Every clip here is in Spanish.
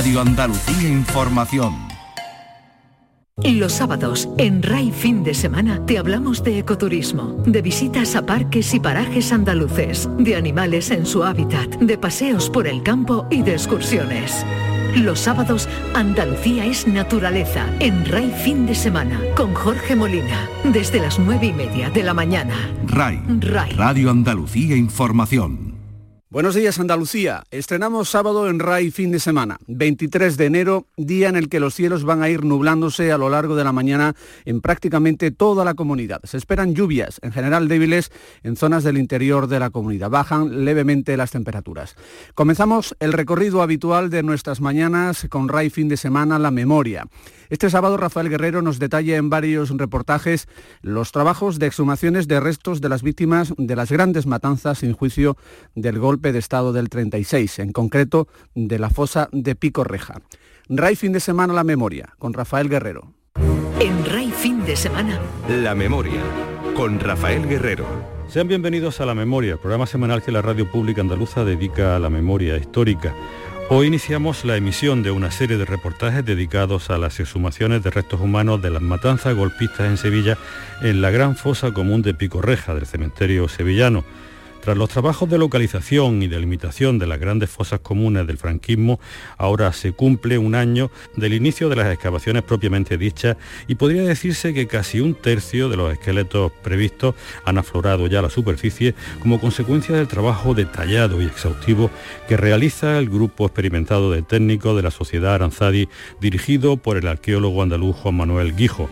Radio Andalucía Información. Los sábados, en RAI Fin de Semana, te hablamos de ecoturismo, de visitas a parques y parajes andaluces, de animales en su hábitat, de paseos por el campo y de excursiones. Los sábados, Andalucía es naturaleza, en RAI Fin de Semana, con Jorge Molina, desde las nueve y media de la mañana. RAI, Radio Andalucía Información. Buenos días Andalucía. Estrenamos sábado en RAI fin de semana, 23 de enero, día en el que los cielos van a ir nublándose a lo largo de la mañana en prácticamente toda la comunidad. Se esperan lluvias, en general débiles, en zonas del interior de la comunidad. Bajan levemente las temperaturas. Comenzamos el recorrido habitual de nuestras mañanas con RAI fin de semana, la memoria. Este sábado Rafael Guerrero nos detalla en varios reportajes los trabajos de exhumaciones de restos de las víctimas de las grandes matanzas sin juicio del golpe de Estado del 36, en concreto de la fosa de Pico Reja. RAI fin de semana la memoria, con Rafael Guerrero. En RAI fin de semana. La memoria, con Rafael Guerrero. Sean bienvenidos a La Memoria, programa semanal que la Radio Pública Andaluza dedica a la memoria histórica. Hoy iniciamos la emisión de una serie de reportajes dedicados a las exhumaciones de restos humanos de las matanzas golpistas en Sevilla en la gran fosa común de Picorreja del cementerio sevillano. Tras los trabajos de localización y de limitación de las grandes fosas comunes del franquismo, ahora se cumple un año del inicio de las excavaciones propiamente dichas y podría decirse que casi un tercio de los esqueletos previstos han aflorado ya la superficie como consecuencia del trabajo detallado y exhaustivo que realiza el grupo experimentado de técnicos de la Sociedad Aranzadi dirigido por el arqueólogo andaluz Juan Manuel Guijo.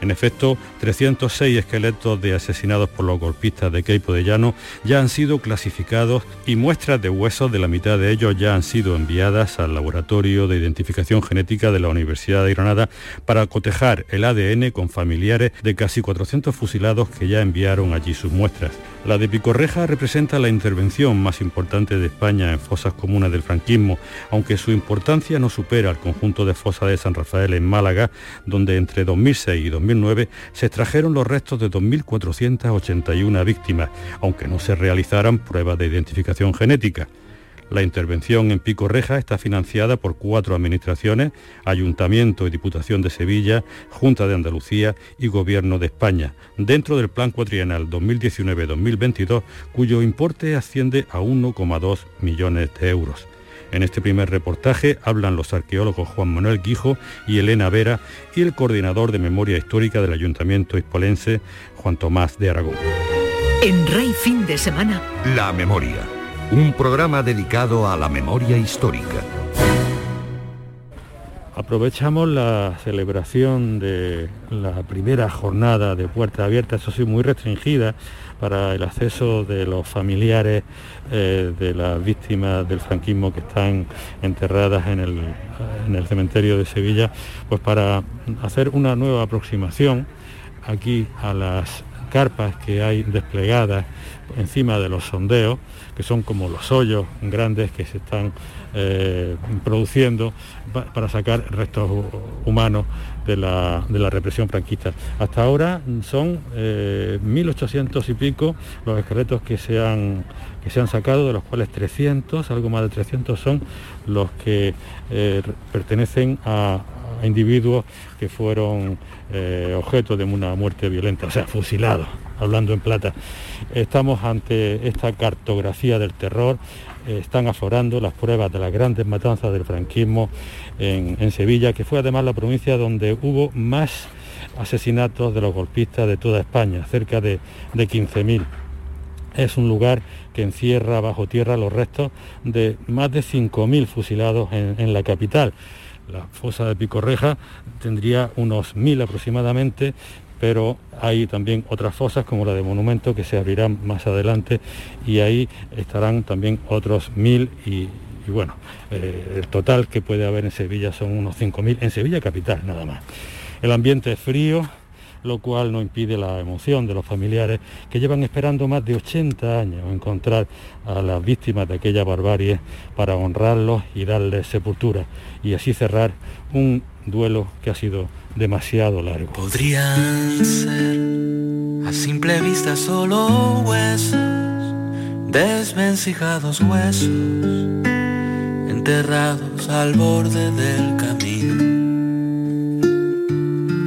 En efecto, 306 esqueletos de asesinados por los golpistas de Queipo de Llano ya han sido clasificados y muestras de huesos de la mitad de ellos ya han sido enviadas al Laboratorio de Identificación Genética de la Universidad de Granada para cotejar el ADN con familiares de casi 400 fusilados que ya enviaron allí sus muestras. La de Picorreja representa la intervención más importante de España en fosas comunes del franquismo, aunque su importancia no supera al conjunto de fosas de San Rafael en Málaga, donde entre 2006 y 2009 se extrajeron los restos de 2.481 víctimas, aunque no se realizaran pruebas de identificación genética. La intervención en Pico Reja está financiada por cuatro administraciones, Ayuntamiento y Diputación de Sevilla, Junta de Andalucía y Gobierno de España, dentro del Plan Cuatrienal 2019-2022, cuyo importe asciende a 1,2 millones de euros. En este primer reportaje hablan los arqueólogos Juan Manuel Guijo y Elena Vera y el coordinador de memoria histórica del Ayuntamiento hispolense, Juan Tomás de Aragón. En Rey Fin de Semana. La memoria un programa dedicado a la memoria histórica. Aprovechamos la celebración de la primera jornada de puerta abierta, eso sí, muy restringida para el acceso de los familiares eh, de las víctimas del franquismo que están enterradas en el, en el cementerio de Sevilla, pues para hacer una nueva aproximación aquí a las carpas que hay desplegadas encima de los sondeos, que son como los hoyos grandes que se están eh, produciendo para sacar restos humanos de la, represión franquista. Hasta ahora son 1.800 eh, y pico los esqueletos que se, han, que se han sacado, de los cuales 300, algo más de 300 son los que eh, pertenecen a, individuos que fueron eh, objeto de una muerte violenta, o sea, fusilados, hablando en plata. Estamos ante esta cartografía del terror, eh, están aflorando las pruebas de las grandes matanzas del franquismo en, Sevilla, que fue además la provincia donde hubo más asesinatos de los golpistas de toda España, cerca de, de 15.000. Es un lugar que encierra bajo tierra los restos de más de 5.000 fusilados en la capital. La fosa de Picorreja tendría unos mil aproximadamente, pero hay también otras fosas como la de Monumento que se abrirán más adelante y ahí estarán también otros mil y, bueno, eh, el total que puede haber en Sevilla son unos 5.000, en Sevilla capital nada más. El ambiente es frío, lo cual no impide la emoción de los familiares que llevan esperando más de 80 años encontrar a las víctimas de aquella barbarie para honrarlos y darles sepultura y así cerrar un duelo que ha sido demasiado largo. Podrían ser a simple vista solo huesos, desvencijados huesos enterrados al borde del camino,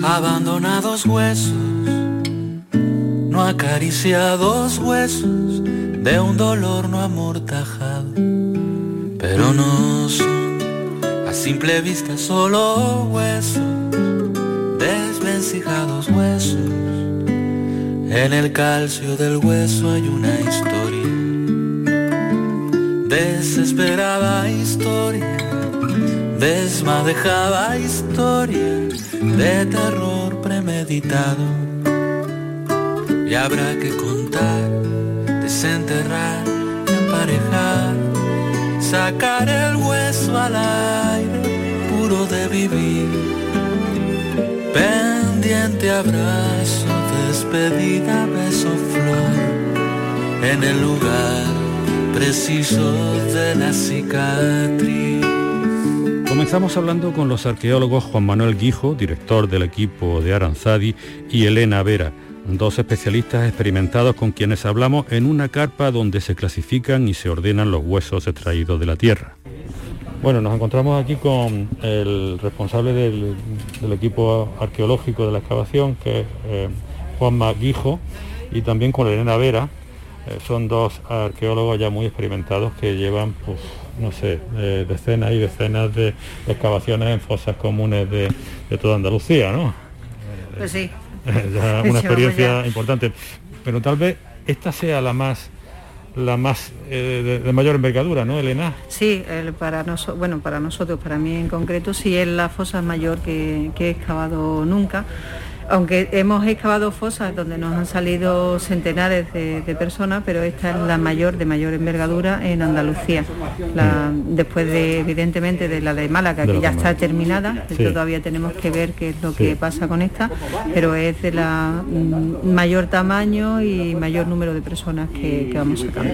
abandonados huesos, no acariciados huesos de un dolor no amortajado, pero no son a simple vista solo huesos, desvencijados huesos. En el calcio del hueso hay una historia desesperada historia, desmadejada historia de terror premeditado. Y habrá que contar, desenterrar, emparejar, sacar el hueso al aire puro de vivir. Pendiente abrazo, despedida, beso, flor en el lugar preciso de la cicatriz. Comenzamos hablando con los arqueólogos Juan Manuel Guijo, director del equipo de Aranzadi, y Elena Vera, dos especialistas experimentados con quienes hablamos en una carpa donde se clasifican y se ordenan los huesos extraídos de la tierra. Bueno, nos encontramos aquí con el responsable del, equipo arqueológico de la excavación, que es eh, Juan Guijo, y también con Elena Vera, eh, son dos arqueólogos ya muy experimentados que llevan, pues, no sé, eh, decenas y decenas de excavaciones en fosas comunes de, toda Andalucía, ¿no? Pues sí. una experiencia importante. Pero tal vez esta sea la más la más eh, de, mayor envergadura, ¿no, Elena? Sí, para nosotros, bueno, para nosotros, para mí en concreto, sí es la fosa mayor que, que he excavado nunca aunque hemos excavado fosas donde nos han salido centenares de, personas, pero esta es la mayor, de mayor envergadura en Andalucía. después de, evidentemente, de la de Málaga, que ya está terminada, todavía tenemos que ver qué es lo que pasa con esta, pero es de la mm, mayor tamaño y mayor número de personas que, vamos sacando.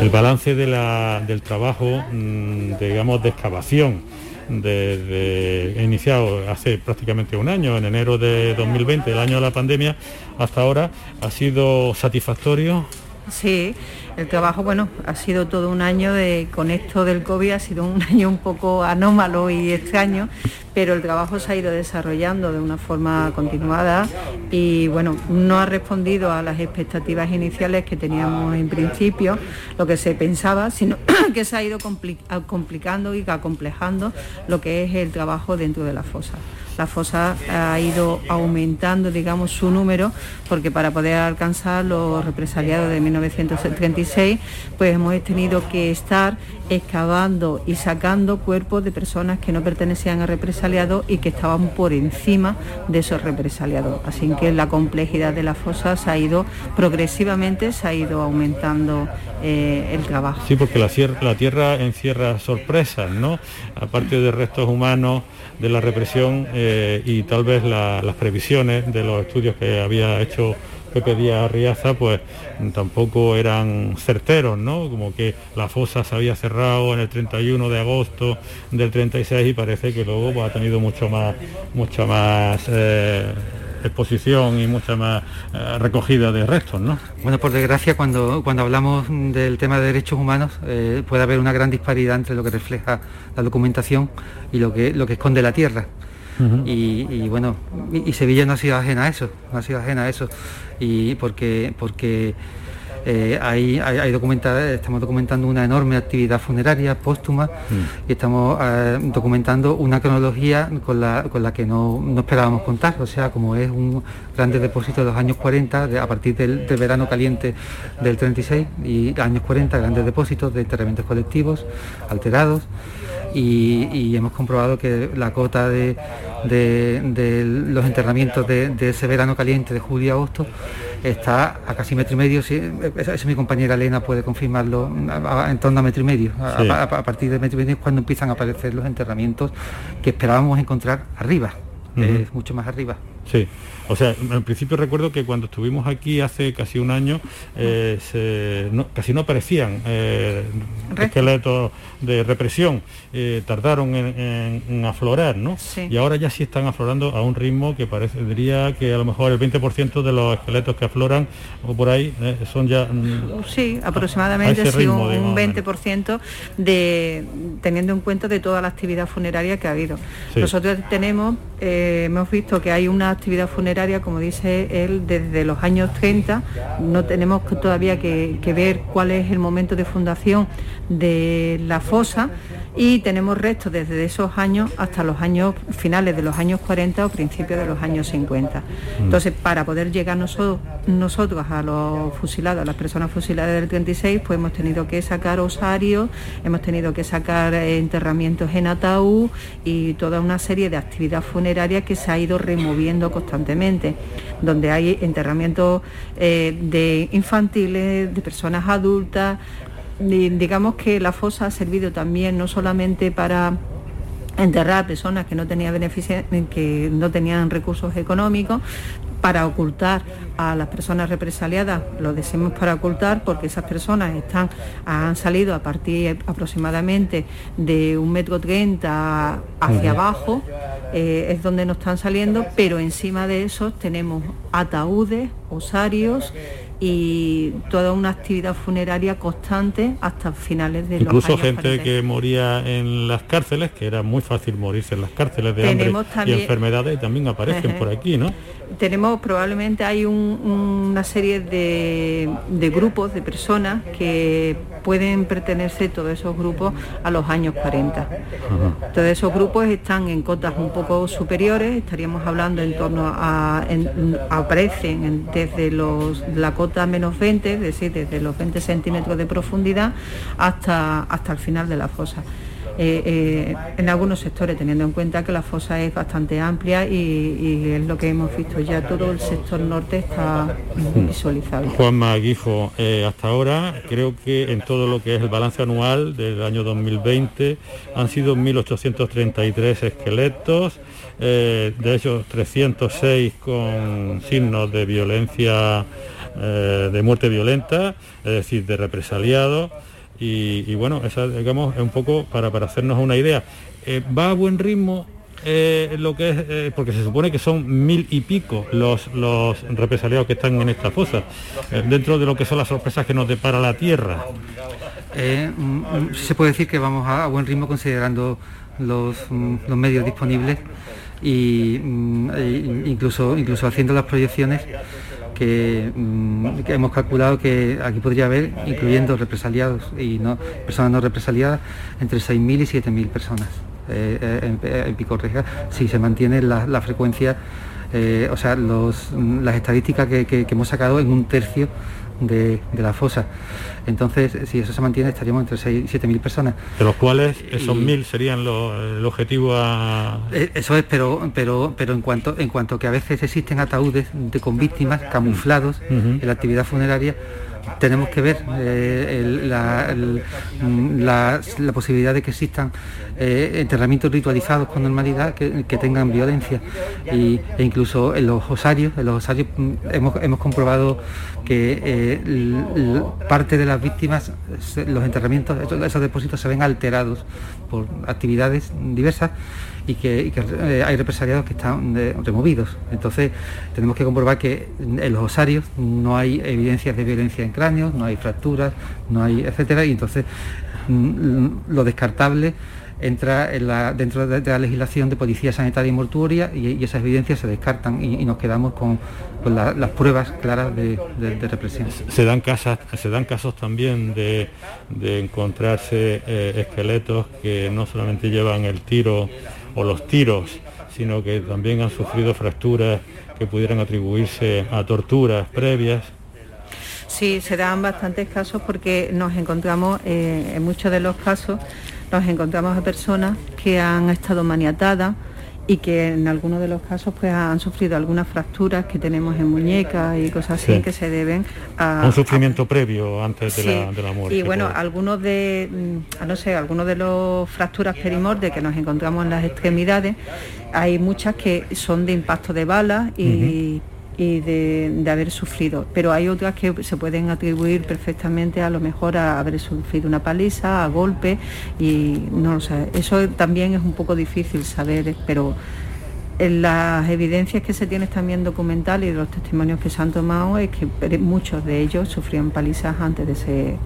El balance del trabajo, mm, digamos, de excavación desde iniciado hace prácticamente un año, en enero de 2020, el año de la pandemia, hasta ahora ha sido satisfactorio. Sí, el trabajo, bueno, ha sido todo un año de, con esto del COVID, ha sido un año un poco anómalo y extraño, pero el trabajo se ha ido desarrollando de una forma continuada y bueno, no ha respondido a las expectativas iniciales que teníamos en principio, lo que se pensaba, sino que se ha ido complicando y acomplejando lo que es el trabajo dentro de la fosa la fosa ha ido aumentando, digamos, su número, porque para poder alcanzar los represaliados de 1936, pues hemos tenido que estar excavando y sacando cuerpos de personas que no pertenecían a represaliados y que estaban por encima de esos represaliados. Así que la complejidad de la fosa se ha ido progresivamente, se ha ido aumentando eh, el trabajo. Sí, porque la, la tierra encierra sorpresas, ¿no? Aparte de restos humanos, de la represión eh, y tal vez las previsiones de los estudios que había hecho Pepe Díaz Riaza, pues tampoco eran certeros, ¿no? Como que la fosa se había cerrado en el 31 de agosto del 36 y parece que luego pues, ha tenido mucho más, mucha más eh, exposición y mucha más eh, recogida de restos, ¿no? Bueno, por desgracia, cuando, cuando hablamos del tema de derechos humanos, eh, puede haber una gran disparidad entre lo que refleja la documentación y lo que, lo que esconde la tierra. y, bueno, y, Sevilla no ha sido ajena a eso, no ha sido ajena a eso. Y porque, porque eh, hay, estamos documentando una enorme actividad funeraria póstuma mm. y estamos eh, documentando una cronología con la, con la que no, esperábamos contar, o sea, como es un grande depósito de los años 40, a partir del, verano caliente del 36 y años 40, grandes depósitos de enterramientos colectivos alterados. Y, hemos comprobado que la cota de, los enterramientos de, de, ese verano caliente de julio a agosto está a casi metro y medio, sí, esa, mi compañera Elena puede confirmarlo, en torno a metro y medio. A, partir de metro y medio es cuando empiezan a aparecer los enterramientos que esperábamos encontrar arriba, mucho más arriba. Sí. O sea, en principio recuerdo que cuando estuvimos aquí hace casi un año, eh, casi no aparecían eh, esqueletos de represión, eh, tardaron en, aflorar, ¿no? Y ahora ya sí están aflorando a un ritmo que parecería que a lo mejor el 20% de los esqueletos que afloran o por ahí son ya... Mm, sí, aproximadamente un, 20% de, teniendo en cuenta de toda la actividad funeraria que ha habido. Nosotros tenemos, hemos visto que hay una actividad funeraria como dice él, desde los años 30. No tenemos todavía que, ver cuál es el momento de fundación de la fosa y tenemos restos desde esos años hasta los años finales de los años 40 o principios de los años 50. Mm. Entonces, para poder llegar nosotros, nosotros a los fusilados, a las personas fusiladas del 36, pues hemos tenido que sacar osarios, hemos tenido que sacar enterramientos en ataúd y toda una serie de actividad funeraria que se ha ido removiendo constantemente, donde hay enterramientos eh, de infantiles, de personas adultas, digamos que la fosa ha servido también no solamente para enterrar a personas que no tenían que no tenían recursos económicos para ocultar a las personas represaliadas, lo decimos para ocultar porque esas personas están, han salido a partir aproximadamente de un metro treinta hacia abajo, eh, es donde nos están saliendo, pero encima de eso tenemos ataúdes, osarios, y toda una actividad funeraria constante hasta finales de Incluso los años gente que moría en las cárceles, que era muy fácil morirse en las cárceles de hambre y enfermedades, y también aparecen por aquí, ¿no? tenemos probablemente hay una serie de, grupos de personas que pueden pertenecer todos esos grupos a los años 40. Todos esos grupos están en cotas un poco superiores, estaríamos hablando en torno a, aparecen desde los, la cota menos 20, es decir, desde los 20 centímetros de profundidad hasta, hasta el final de la fosa. Eh, eh, en algunos sectores, teniendo en cuenta que la fosa es bastante amplia y, es lo que hemos visto ya, todo el sector norte está visualizado. Juan Maguijo, eh, hasta ahora creo que en todo lo que es el balance anual del año 2020 han sido 1.833 esqueletos, de ellos 306 con signos de violencia, de muerte violenta, es decir, de represaliados. Y, bueno, esa digamos es un poco para, para hacernos una idea. Eh, ¿Va a buen ritmo eh, lo que es, eh, porque se supone que son mil y pico los, los represaliados que están en esta fosa, dentro de lo que son las sorpresas que nos depara la tierra. Mm, mm, se puede decir que vamos a, buen ritmo considerando los, mm, los medios disponibles y e incluso, incluso haciendo las proyecciones Mm, que, hemos calculado que aquí podría haber, incluyendo represaliados y no personas no represaliadas, entre 6.000 y 7.000 personas eh, eh, en, en Pico si se mantiene la, frecuencia, eh, o sea, mm, las estadísticas que hemos sacado en un tercio de, la fosa. Entonces, si eso se mantiene, estaríamos entre 6 y 7 mil personas. De los cuales esos mil serían el objetivo a... Eh, eso es, pero, pero, pero en, cuanto, en cuanto que a veces existen ataúdes de, con víctimas camuflados en la actividad funeraria, tenemos que ver eh, la, posibilidad de que existan eh, enterramientos ritualizados con normalidad que, tengan violencia. E incluso en los osarios, en los osarios mm, hemos, comprobado que eh, parte de las víctimas, los enterramientos, esos depósitos se ven alterados por actividades diversas y que, eh, hay represaliados que están eh, removidos. Entonces tenemos que comprobar que en los osarios no hay evidencias de violencia en cráneos, no hay fracturas, no hay etcétera, y entonces mm, lo descartable entra dentro de, la legislación de policía sanitaria y mortuoria y, esas evidencias se descartan y, nos quedamos con, las pruebas claras de, represión. Se dan, casas, se dan casos también de, encontrarse eh, esqueletos que no solamente llevan el tiro o los tiros, sino que también han sufrido fracturas que pudieran atribuirse a torturas previas. Sí, se dan bastantes casos porque nos encontramos, eh, en muchos de los casos, nos encontramos a personas que han estado maniatadas y que en algunos de los casos pues han sufrido algunas fracturas que tenemos en muñecas y cosas así que se deben a... Un sufrimiento previo antes de, la, muerte. Y bueno, algunos de, mm, no sé, algunos de los fracturas perimordes que nos encontramos en las extremidades, hay muchas que son de impacto de balas y y de, haber sufrido, pero hay otras que se pueden atribuir perfectamente a lo mejor a haber sufrido una paliza, a golpe y no lo sé, eso también es un poco difícil saber, pero en las evidencias que se tienen también documentales y los testimonios que se han tomado es que muchos de ellos sufrían palizas antes de ser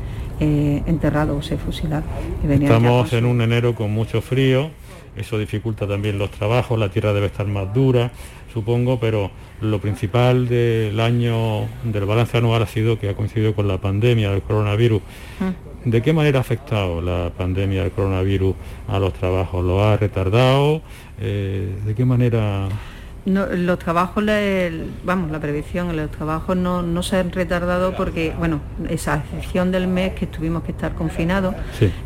eh, enterrados o ser fusilados. Estamos en un enero con mucho frío, eso dificulta también los trabajos, la tierra debe estar más dura, supongo, pero lo principal del año del balance anual ha sido que ha coincidido con la pandemia del coronavirus. Mm. ¿De qué manera ha afectado la pandemia del coronavirus a los trabajos? ¿Lo ha retardado? Eh, ¿De qué manera los trabajos, vamos, la previsión, los trabajos no, se han retardado porque, bueno, esa excepción del mes que tuvimos que estar confinados,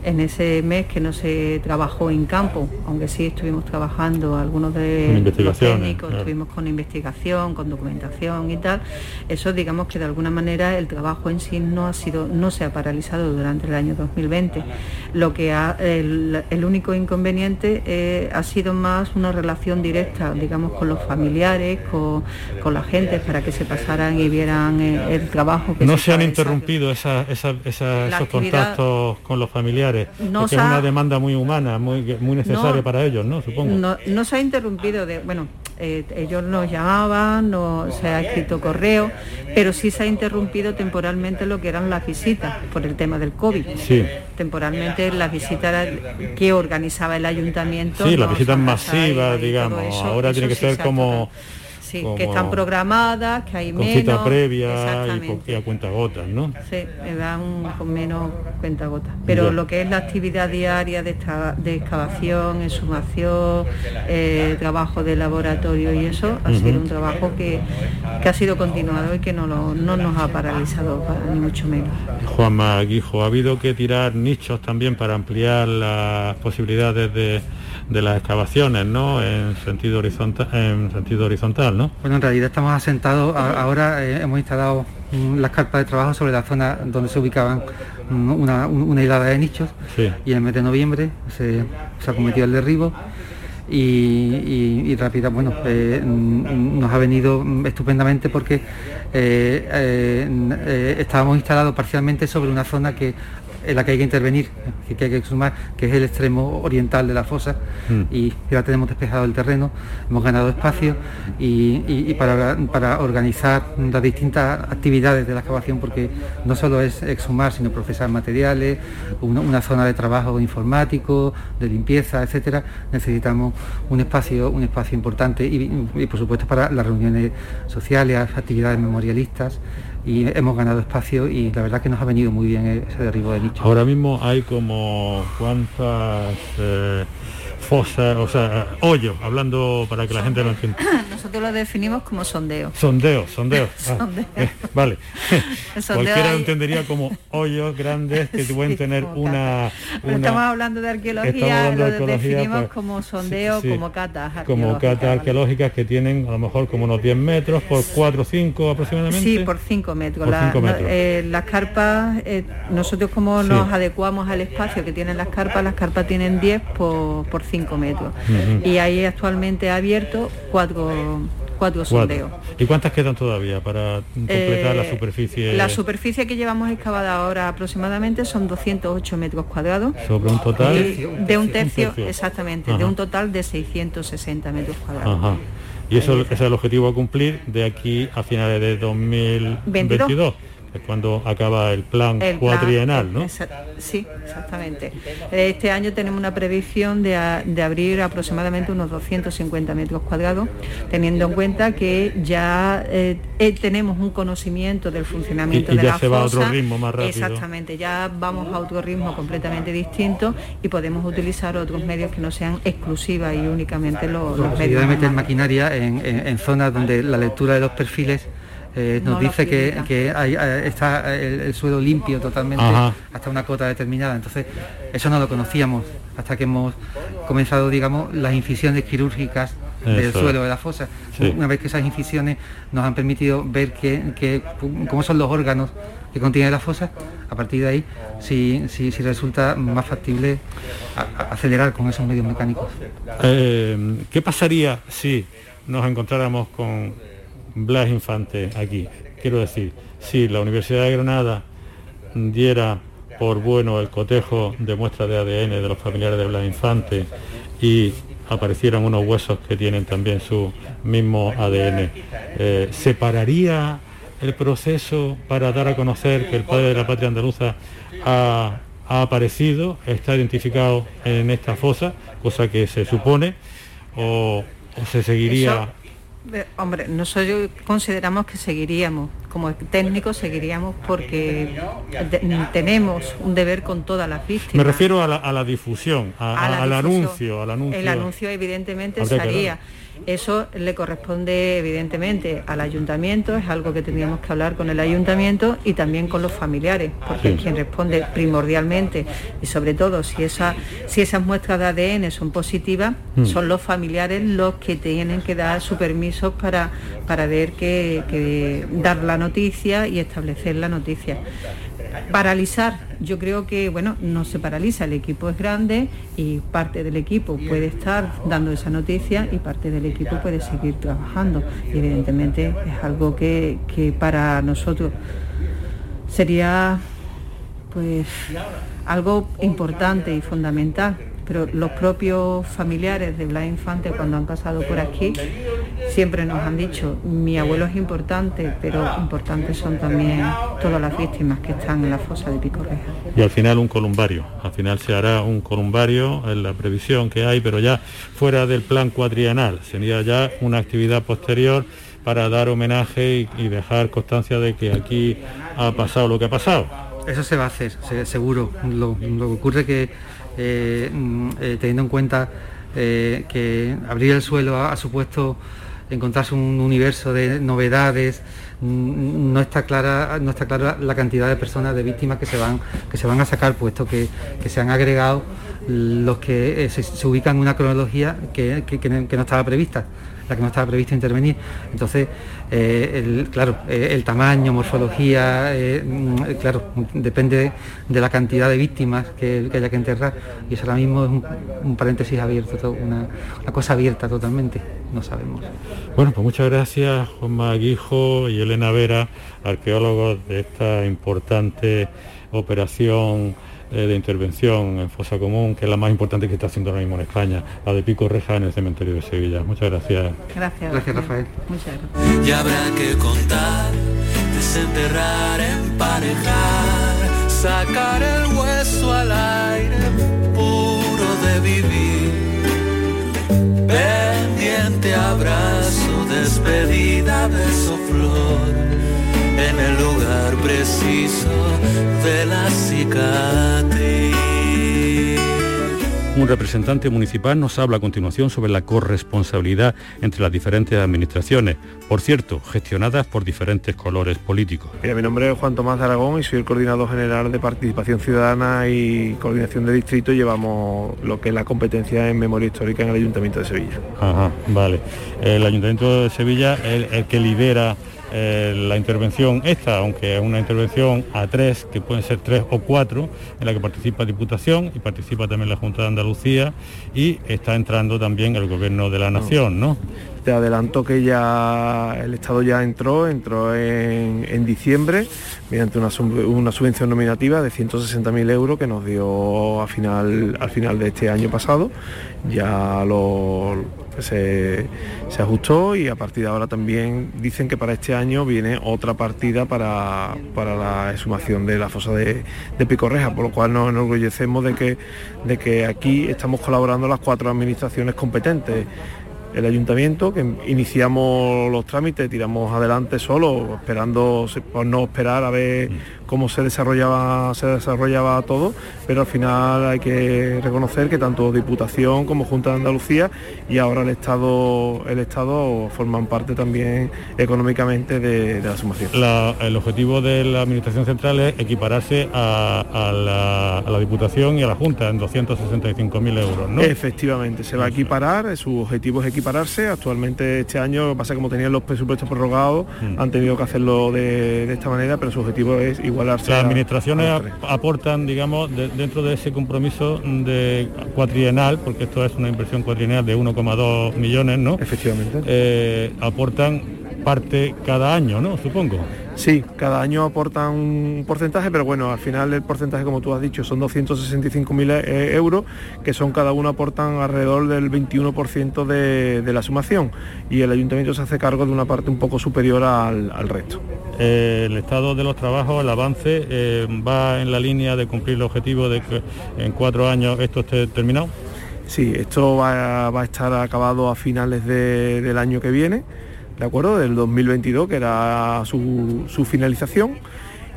en ese mes que no se trabajó en campo, aunque sí estuvimos trabajando algunos de los técnicos, estuvimos con investigación, con documentación y tal, eso digamos que de alguna manera el trabajo en sí no ha sido, no se ha paralizado durante el año 2020. Lo que ha, el, único inconveniente eh, ha sido más una relación directa, digamos, con los familiares, con, la gente, para que se pasaran y vieran eh, el, trabajo que No se, han interrumpido esos contactos con los familiares, no porque es una demanda muy humana, muy, muy necesaria para ellos, ¿no? Supongo. No, se ha interrumpido, de, bueno, eh, ellos nos llamaban, no se ha escrito correo, pero sí se ha interrumpido temporalmente lo que eran las visitas por el tema del COVID. Sí. Temporalmente las visitas que organizaba el ayuntamiento. Sí, las visitas masivas, digamos. Ahora tiene que ser como Sí, que están programadas, que hay con menos. cita previa y, a cuenta gotas, ¿no? Sí, me dan con menos cuenta gotas. Pero lo que es la actividad diaria de, de excavación, exhumación, eh, trabajo de laboratorio y eso, ha sido un trabajo que, ha sido continuado y que no, no nos ha paralizado ni mucho menos. Juanma Guijo, ¿ha habido que tirar nichos también para ampliar las posibilidades de de las excavaciones, ¿no? En sentido horizontal, en sentido horizontal, ¿no? Bueno, en realidad estamos asentados, ahora eh, hemos instalado las carpas de trabajo sobre la zona donde se ubicaban una, una hilada de nichos y en el mes de noviembre se, ha cometido el derribo y, rápida, bueno, eh, nos ha venido estupendamente porque eh, estábamos instalados parcialmente sobre una zona que en la que hay que intervenir, que hay que sumar, que es el extremo oriental de la fosa, mm. y ya tenemos despejado el terreno, hemos ganado espacio y, para, organizar las distintas actividades de la excavación, porque no solo es exhumar, sino procesar materiales, una, zona de trabajo informático, de limpieza, etcétera, necesitamos un espacio, un espacio importante y, y por supuesto para las reuniones sociales, actividades memorialistas y hemos ganado espacio y la verdad que nos ha venido muy bien ese derribo de nicho. Ahora mismo hay como cuántas eh, fosa, o sea, hoyo, hablando para que la gente lo entienda. Nosotros lo definimos como sondeo. Sondeo, sondeo. Ah, eh, vale. Cualquiera lo entendería como hoyos grandes que pueden tener una, Estamos hablando de arqueología, lo definimos pues, como sondeo, como catas Como catas arqueológicas que tienen a lo mejor como unos 10 metros por 4 o 5 aproximadamente. Sí, por 5 metros. Eh, las carpas, eh, nosotros como nos adecuamos al espacio que tienen las carpas, las carpas tienen 10 por, por 5 metros. Y ahí actualmente ha abierto cuatro, cuatro sondeos. ¿Y cuántas quedan todavía para completar la eh, superficie? La superficie que llevamos excavada ahora aproximadamente son 208 metros cuadrados. Sobre un total de un tercio, exactamente, de un total de 660 metros cuadrados. Y eso, ese es el objetivo a cumplir de aquí a finales de 2022 es cuando acaba el plan cuatrienal, ¿no? sí, exactamente. Este año tenemos una previsión de, abrir aproximadamente unos 250 metros cuadrados, teniendo en cuenta que ya eh, eh, tenemos un conocimiento del funcionamiento y, de ya la se va a otro ritmo más rápido. Exactamente, ya vamos a otro ritmo completamente distinto y podemos utilizar otros medios que no sean exclusivas y únicamente los, los medios. de meter maquinaria en zonas donde la lectura de los perfiles eh, nos dice que, eh, está el, suelo limpio totalmente hasta una cota determinada. Entonces, eso no lo conocíamos hasta que hemos comenzado, digamos, las incisiones quirúrgicas del suelo de la fosa. Una vez que esas incisiones nos han permitido ver que, cómo son los órganos que contiene la fosa, a partir de ahí si, si, resulta más factible acelerar con esos medios mecánicos. Eh, ¿Qué pasaría si nos encontráramos con Blas Infante aquí? Quiero decir, si la Universidad de Granada diera por bueno el cotejo de muestras de ADN de los familiares de Blas Infante y aparecieran unos huesos que tienen también su mismo ADN, eh, ¿separaría el proceso para dar a conocer que el padre de la patria andaluza ha, aparecido, está identificado en esta fosa, cosa que se supone, o, se seguiría... hombre, nosotros consideramos que seguiríamos, como técnicos seguiríamos porque tenemos un deber con todas las víctimas. Me refiero a la, difusión, al, anuncio, al anuncio. El anuncio evidentemente sería eso le corresponde evidentemente al ayuntamiento, es algo que tendríamos que hablar con el ayuntamiento y también con los familiares, porque quien responde primordialmente y sobre todo si, si esas muestras de ADN son positivas, mm. son los familiares los que tienen que dar su permiso para, para ver que dar la noticia y establecer la noticia. Paralizar, yo creo que bueno, no se paraliza, el equipo es grande y parte del equipo puede estar dando esa noticia y parte del equipo puede seguir trabajando. evidentemente es algo que, que para nosotros sería pues algo importante y fundamental pero los propios familiares de Blas Infante cuando han pasado por aquí siempre nos han dicho, mi abuelo es importante, pero importantes son también todas las víctimas que están en la fosa de Pico Reja. Y al final un columbario, al final se hará un columbario en la previsión que hay, pero ya fuera del plan cuatrienal, sería ya una actividad posterior para dar homenaje y, dejar constancia de que aquí ha pasado lo que ha pasado. Eso se va a hacer, seguro. Lo, lo que ocurre que eh, mm, eh, teniendo en cuenta eh, que abrir el suelo ha, supuesto encontrarse un universo de novedades, mm, no está clara, no está clara la cantidad de personas, de víctimas que se van, que se van a sacar, puesto que, se han agregado los que se, ubican en una cronología que no estaba prevista la que no estaba previsto intervenir. Entonces, eh, claro, eh, el tamaño, morfología, eh, mm, claro, depende de la cantidad de víctimas que, haya que enterrar. Y eso ahora mismo es un, paréntesis abierto, una, cosa abierta totalmente, no sabemos. Bueno, pues muchas gracias Juan Maguijo y Elena Vera, arqueólogos de esta importante operación de intervención en fosa común, que es la más importante que está haciendo ahora mismo en España, la de Pico Reja en el cementerio de Sevilla. Muchas gracias. Gracias, gracias Rafael. Muchas gracias. Y habrá que contar, desenterrar, emparejar, sacar el hueso al aire puro de vivir. Pendiente abrazo, despedida, beso flor preciso de la cicatriz. Un representante municipal nos habla a continuación sobre la corresponsabilidad entre las diferentes administraciones, por cierto, gestionadas por diferentes colores políticos. mi nombre es Juan Tomás de Aragón y soy el coordinador general de Participación Ciudadana y Coordinación de Distrito. Llevamos lo que es la competencia en memoria histórica en el Ayuntamiento de Sevilla. Ajá, vale. El Ayuntamiento de Sevilla es el que lidera eh, la intervención esta, aunque es una intervención a tres, que pueden ser tres o cuatro, en la que participa Diputación y participa también la Junta de Andalucía y está entrando también el Gobierno de la Nación, ¿no? Te adelanto que ya el Estado ya entró, entró en, diciembre mediante una, subvención nominativa de 160.000 euros que nos dio a final, al final de este año pasado. Ya lo, se, ajustó y a partir de ahora también dicen que para este año viene otra partida para, la exhumación de la fosa de, de Picorreja, por lo cual nos enorgullecemos de que, de que aquí estamos colaborando las cuatro administraciones competentes el ayuntamiento, que iniciamos los trámites, tiramos adelante solo, esperando por no esperar a ver cómo se desarrollaba, se desarrollaba todo, pero al final hay que reconocer que tanto Diputación como Junta de Andalucía y ahora el Estado, el Estado forman parte también económicamente de, la sumación. el objetivo de la Administración Central es equipararse a, la, Diputación y a la Junta en 265.000 euros, ¿no? Efectivamente, se va a equiparar, su objetivo es equipararse. Actualmente este año, pasa como tenían los presupuestos prorrogados, mm. han tenido que hacerlo de, esta manera, pero su objetivo es igualarse. Las administraciones aportan, digamos, dentro de ese compromiso de cuatrienal, porque esto es una inversión cuatrienal de 1,2 millones, ¿no? Efectivamente. Eh, aportan parte cada año, ¿no? Supongo. Sí, cada año aportan un porcentaje, pero bueno, al final el porcentaje, como tú has dicho, son 265.000 eh, euros, que son cada uno aportan alrededor del 21% de, la sumación y el ayuntamiento se hace cargo de una parte un poco superior al, resto. el estado de los trabajos, el avance, eh, va en la línea de cumplir el objetivo de que en cuatro años esto esté terminado. Sí, esto va, a estar acabado a finales del año que viene ¿de acuerdo? Del 2022, que era su, su finalización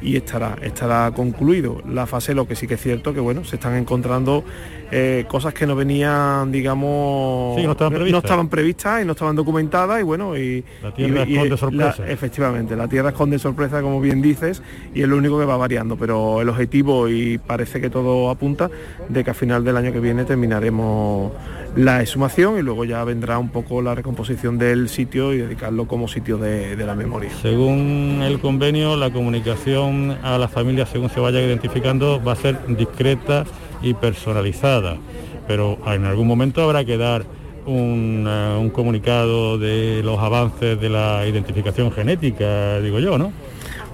y estará, estará concluido. La fase, lo que sí que es cierto, que bueno, se están encontrando eh, cosas que no venían, digamos, no, estaban previstas y no estaban documentadas y bueno, y... La tierra esconde sorpresa. efectivamente, la tierra esconde sorpresa, como bien dices, y es lo único que va variando, pero el objetivo, y parece que todo apunta, de que a final del año que viene terminaremos la exhumación y luego ya vendrá un poco la recomposición del sitio y dedicarlo como sitio de, de la memoria. Según el convenio, la comunicación a las familias según se vaya identificando va a ser discreta y personalizada, pero en algún momento habrá que dar un, eh, un comunicado de los avances de la identificación genética, digo yo, ¿no?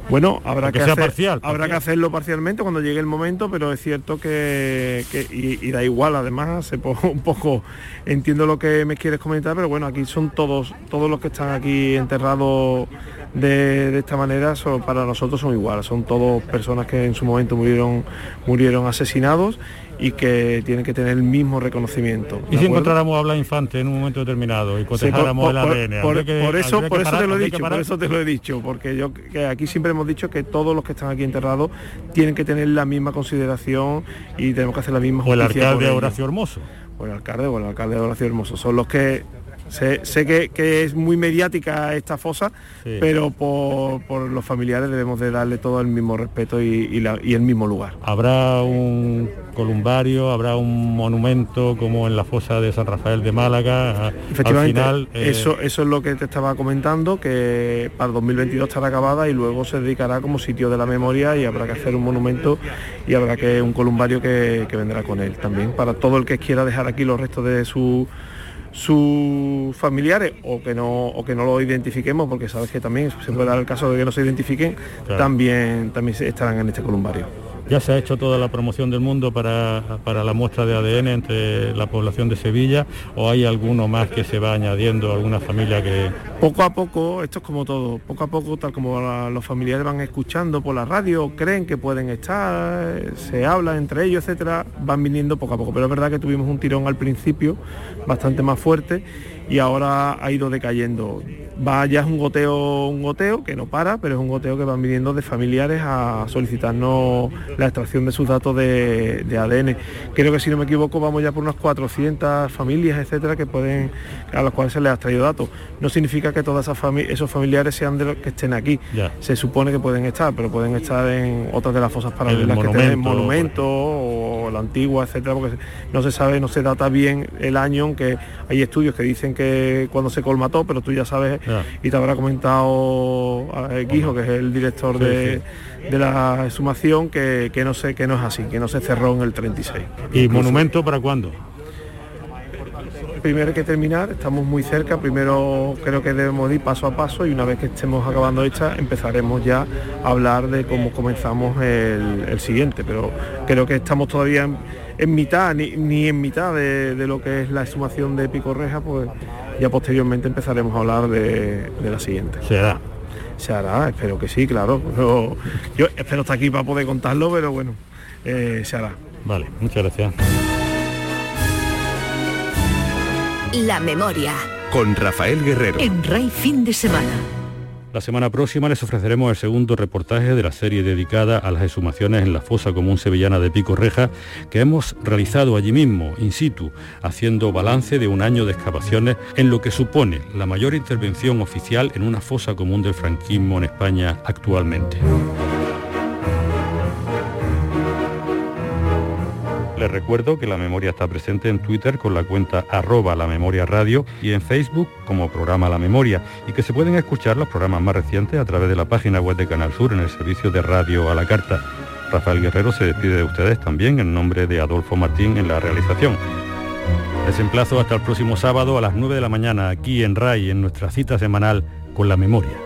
Bueno, habrá, que, habrá que hacerlo parcialmente cuando llegue el momento, pero es cierto que, y, da igual, además, un poco entiendo lo que me quieres comentar, pero bueno, aquí son todos, todos los que están aquí enterrados de, esta manera, para nosotros son iguales, son todos personas que en su momento murieron, murieron asesinados y que tienen que tener el mismo reconocimiento. ¿Y si encontráramos a Blas Infante en un momento determinado y cotejáramos el ADN? Por, eso, por eso te lo he dicho, por eso te lo he dicho, porque yo que aquí siempre hemos dicho que todos los que están aquí enterrados tienen que tener la misma consideración y tenemos que hacer la misma justicia. O el alcalde de Horacio Hermoso. O el alcalde o el alcalde de Horacio Hermoso. Son los que Sé, que, es muy mediática esta fosa, pero por, los familiares debemos de darle todo el mismo respeto y, el mismo lugar. ¿Habrá un columbario, habrá un monumento como en la fosa de San Rafael de Málaga? Efectivamente, final, eh, eso, eso es lo que te estaba comentando, que para 2022 estará acabada y luego se dedicará como sitio de la memoria y habrá que hacer un monumento y habrá que un columbario que, que vendrá con él también, para todo el que quiera dejar aquí los restos de su sus familiares o que no o que no lo identifiquemos porque sabes que también se puede dar el caso de que no se identifiquen también también estarán en este columbario ya se ha hecho toda la promoción del mundo para, la muestra de ADN entre la población de Sevilla o hay alguno más que se va añadiendo, alguna familia que... Poco a poco, esto es como todo, poco a poco, tal como los familiares van escuchando por la radio, creen que pueden estar, se habla entre ellos, etcétera, van viniendo poco a poco. Pero es verdad que tuvimos un tirón al principio bastante más fuerte y ahora ha ido decayendo. Va ya es un goteo, un goteo que no para, pero es un goteo que van viniendo de familiares a solicitarnos la extracción de sus datos de, ADN. Creo que si no me equivoco vamos ya por unas 400 familias, etcétera, que pueden, a las cuales se les ha traído datos. No significa que todas esas esos familiares sean de los que estén aquí. Se supone que pueden estar, pero pueden estar en otras de las fosas paralelas que tienen monumentos o la antigua, etcétera, porque no se sabe, no se data bien el año, aunque hay estudios que dicen que cuando se colmató, pero tú ya sabes y te habrá comentado Guijo, que es el director de, la exhumación, que, no sé que no es así, que no se cerró en el 36. ¿Y monumento para cuándo? primero hay que terminar, estamos muy cerca, primero creo que debemos ir paso a paso y una vez que estemos acabando esta empezaremos ya a hablar de cómo comenzamos el, siguiente, pero creo que estamos todavía en, mitad, ni, en mitad de, lo que es la exhumación de Pico Reja, pues ya posteriormente empezaremos a hablar de, la siguiente. Se hará. Se hará, espero que sí, claro. yo espero estar aquí para poder contarlo, pero bueno, eh, se hará. Vale, muchas gracias. La memoria. Con Rafael Guerrero. En Rey Fin de Semana. La semana próxima les ofreceremos el segundo reportaje de la serie dedicada a las exhumaciones en la fosa común sevillana de Pico Reja que hemos realizado allí mismo, in situ, haciendo balance de un año de excavaciones en lo que supone la mayor intervención oficial en una fosa común del franquismo en España actualmente. Les recuerdo que la memoria está presente en Twitter con la cuenta arroba la memoria radio y en Facebook como programa La Memoria y que se pueden escuchar los programas más recientes a través de la página web de Canal Sur en el servicio de radio a la carta. Rafael Guerrero se despide de ustedes también en nombre de Adolfo Martín en la realización. Les emplazo hasta el próximo sábado a las 9 de la mañana aquí en RAI en nuestra cita semanal con la memoria.